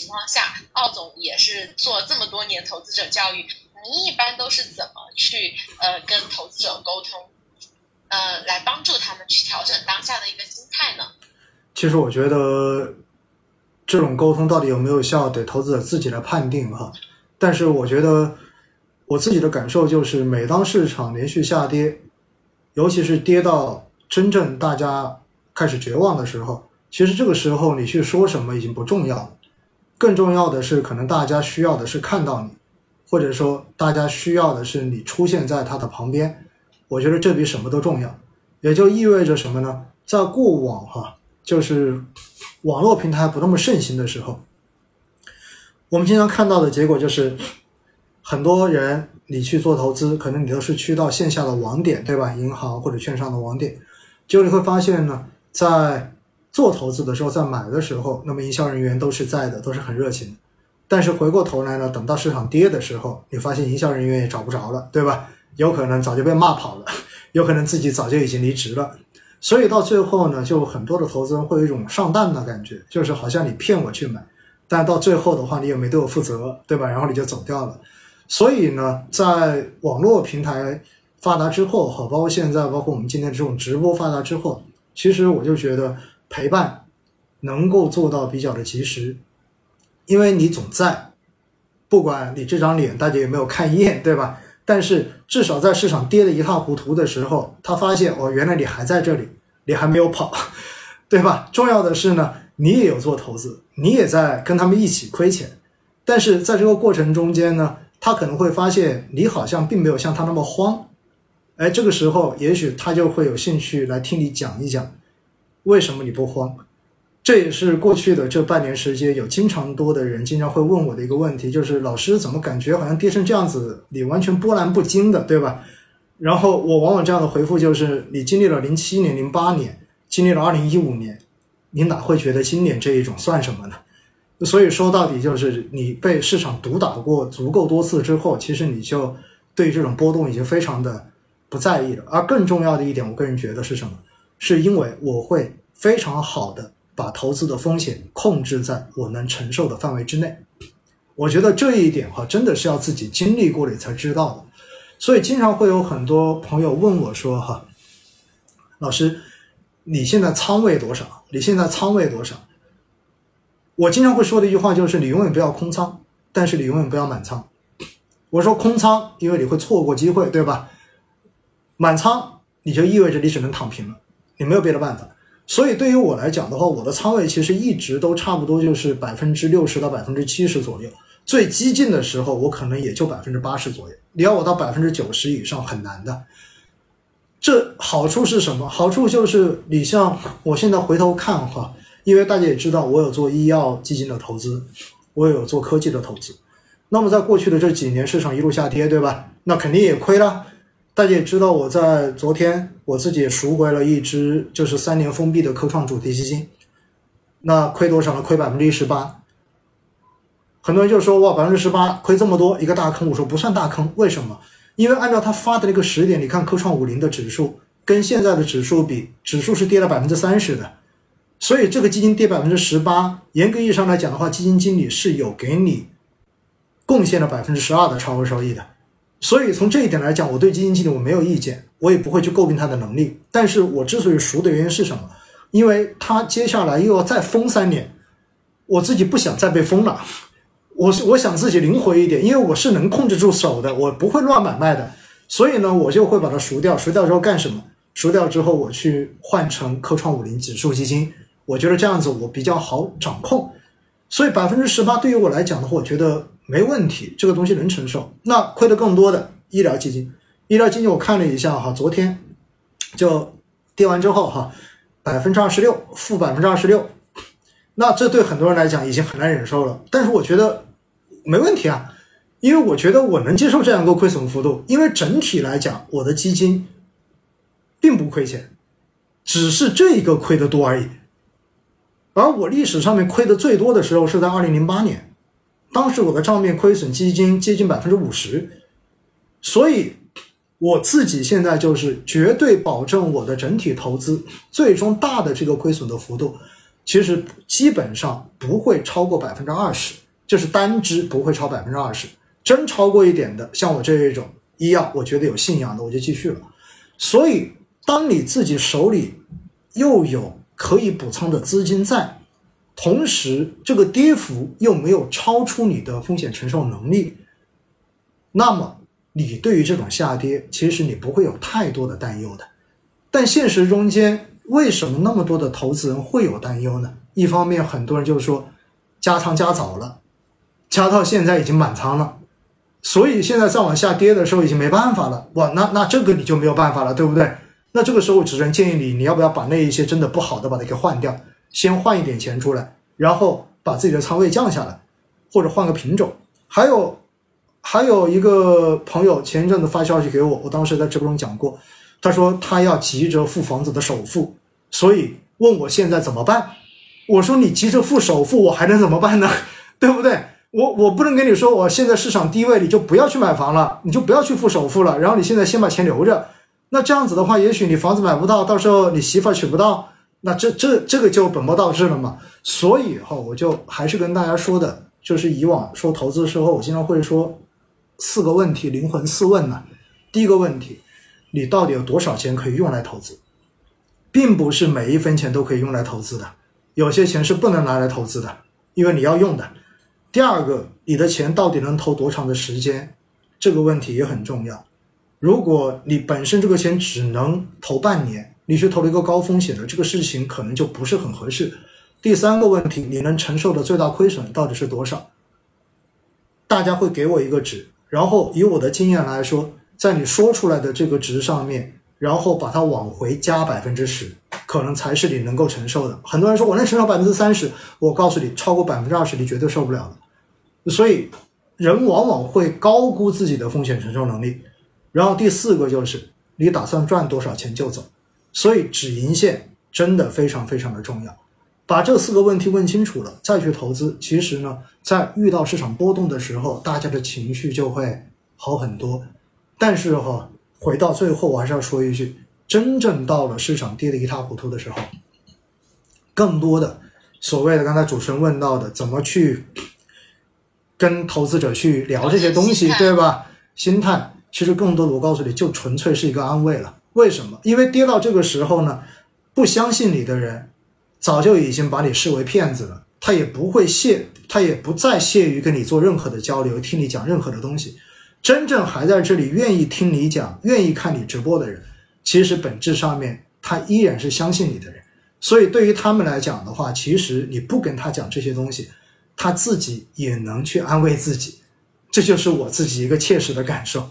情况下，奥总也是做这么多年投资者教育，你一般都是怎么去呃跟投资者沟通，呃来帮助他们去调整当下的一个心态呢？其实我觉得这种沟通到底有没有效，得投资者自己来判定哈。但是我觉得我自己的感受就是，每当市场连续下跌，尤其是跌到真正大家开始绝望的时候，其实这个时候你去说什么已经不重要了，更重要的是，可能大家需要的是看到你，或者说大家需要的是你出现在他的旁边。我觉得这比什么都重要，也就意味着什么呢？在过往哈。就是网络平台不那么盛行的时候，我们经常看到的结果就是，很多人你去做投资，可能你都是去到线下的网点，对吧？银行或者券商的网点，结果你会发现呢，在做投资的时候，在买的时候，那么营销人员都是在的，都是很热情。但是回过头来呢，等到市场跌的时候，你发现营销人员也找不着了，对吧？有可能早就被骂跑了，有可能自己早就已经离职了。所以到最后呢，就很多的投资人会有一种上当的感觉，就是好像你骗我去买，但到最后的话，你也没对我负责，对吧？然后你就走掉了。所以呢，在网络平台发达之后，好，包括现在，包括我们今天这种直播发达之后，其实我就觉得陪伴能够做到比较的及时，因为你总在，不管你这张脸大家有没有看厌，对吧？但是至少在市场跌得一塌糊涂的时候，他发现哦，原来你还在这里，你还没有跑，对吧？重要的是呢，你也有做投资，你也在跟他们一起亏钱。但是在这个过程中间呢，他可能会发现你好像并没有像他那么慌。哎，这个时候也许他就会有兴趣来听你讲一讲，为什么你不慌。这也是过去的这半年时间，有经常多的人经常会问我的一个问题，就是老师怎么感觉好像跌成这样子，你完全波澜不惊的，对吧？然后我往往这样的回复就是，你经历了零七年、零八年，经历了二零一五年，你哪会觉得今年这一种算什么呢？所以说到底就是你被市场毒打过足够多次之后，其实你就对这种波动已经非常的不在意了。而更重要的一点，我个人觉得是什么？是因为我会非常好的。把投资的风险控制在我能承受的范围之内，我觉得这一点哈，真的是要自己经历过了才知道的。所以经常会有很多朋友问我说：“哈，老师，你现在仓位多少？你现在仓位多少？”我经常会说的一句话就是：“你永远不要空仓，但是你永远不要满仓。”我说空仓，因为你会错过机会，对吧？满仓，你就意味着你只能躺平了，也没有别的办法。所以对于我来讲的话，我的仓位其实一直都差不多就是百分之六十到百分之七十左右。最激进的时候，我可能也就百分之八十左右。你要我到百分之九十以上很难的。这好处是什么？好处就是你像我现在回头看哈，因为大家也知道我有做医药基金的投资，我也有做科技的投资。那么在过去的这几年，市场一路下跌，对吧？那肯定也亏了。大家也知道，我在昨天我自己赎回了一只，就是三年封闭的科创主题基金，那亏多少呢？亏百分之一十八。很多人就说哇，百分之十八亏这么多，一个大坑。我说不算大坑，为什么？因为按照他发的那个时点，你看科创五零的指数跟现在的指数比，指数是跌了百分之三十的，所以这个基金跌百分之十八，严格意义上来讲的话，基金经理是有给你贡献了百分之十二的超额收益的。所以从这一点来讲，我对基金经理我没有意见，我也不会去诟病他的能力。但是我之所以熟的原因是什么？因为他接下来又要再封三年，我自己不想再被封了。我是我想自己灵活一点，因为我是能控制住手的，我不会乱买卖的。所以呢，我就会把它赎掉。赎掉之后干什么？赎掉之后我去换成科创五零指数基金，我觉得这样子我比较好掌控。所以百分之十八对于我来讲的话，我觉得。没问题，这个东西能承受。那亏的更多的医疗基金，医疗基金我看了一下哈，昨天就跌完之后哈，百分之二十六，负百分之二十六。那这对很多人来讲已经很难忍受了。但是我觉得没问题啊，因为我觉得我能接受这样一个亏损幅度，因为整体来讲我的基金并不亏钱，只是这一个亏的多而已。而我历史上面亏的最多的时候是在二零零八年。当时我的账面亏损基金接近百分之五十，所以我自己现在就是绝对保证我的整体投资最终大的这个亏损的幅度，其实基本上不会超过百分之二十，就是单只不会超百分之二十。真超过一点的，像我这一种医药，我觉得有信仰的，我就继续了。所以，当你自己手里又有可以补仓的资金在，同时这个跌幅又没有超出你的风险承受能力，那么你对于这种下跌，其实你不会有太多的担忧的。但现实中间，为什么那么多的投资人会有担忧呢？一方面，很多人就是说加仓加早了，加到现在已经满仓了。所以现在再往下跌的时候已经没办法了，哇，那那这个你就没有办法了，对不对？那这个时候只能建议你，你要不要把那一些真的不好的把它给换掉，先换一点钱出来，然后把自己的仓位降下来，或者换个品种。还有还有一个朋友前一阵子发消息给我，我当时在直播中讲过，他说他要急着付房子的首付，所以问我现在怎么办。我说你急着付首付，我还能怎么办呢？对不对？我我不能跟你说，我现在市场低位，你就不要去买房了，你就不要去付首付了，然后你现在先把钱留着。那这样子的话，也许你房子买不到，到时候你媳妇娶不到，那这这这个就本末倒置了嘛。所以哈，我就还是跟大家说的，就是以往说投资的时候，我经常会说四个问题，灵魂四问呢。第一个问题，你到底有多少钱可以用来投资？并不是每一分钱都可以用来投资的，有些钱是不能拿来投资的，因为你要用的。第二个，你的钱到底能投多长的时间？这个问题也很重要。如果你本身这个钱只能投半年，你去投了一个高风险的，这个事情可能就不是很合适。第三个问题，你能承受的最大亏损到底是多少？大家会给我一个值，然后以我的经验来说，在你说出来的这个值上面，然后把它往回加百分之十。可能才是你能够承受的。很多人说我能承受百分之三十，我告诉你，超过百分之二十你绝对受不了的。所以，人往往会高估自己的风险承受能力。然后第四个就是你打算赚多少钱就走。所以止盈线真的非常非常的重要。把这四个问题问清楚了再去投资，其实呢，在遇到市场波动的时候，大家的情绪就会好很多。但是哈，回到最后，我还是要说一句。真正到了市场跌得一塌糊涂的时候，更多的所谓的刚才主持人问到的，怎么去跟投资者去聊这些东西，对吧？心态其实更多的，我告诉你就纯粹是一个安慰了。为什么？因为跌到这个时候呢，不相信你的人早就已经把你视为骗子了，他也不会屑，他也不再屑于跟你做任何的交流，听你讲任何的东西。真正还在这里愿意听你讲、愿意看你直播的人。其实本质上面，他依然是相信你的人，所以对于他们来讲的话，其实你不跟他讲这些东西，他自己也能去安慰自己，这就是我自己一个切实的感受。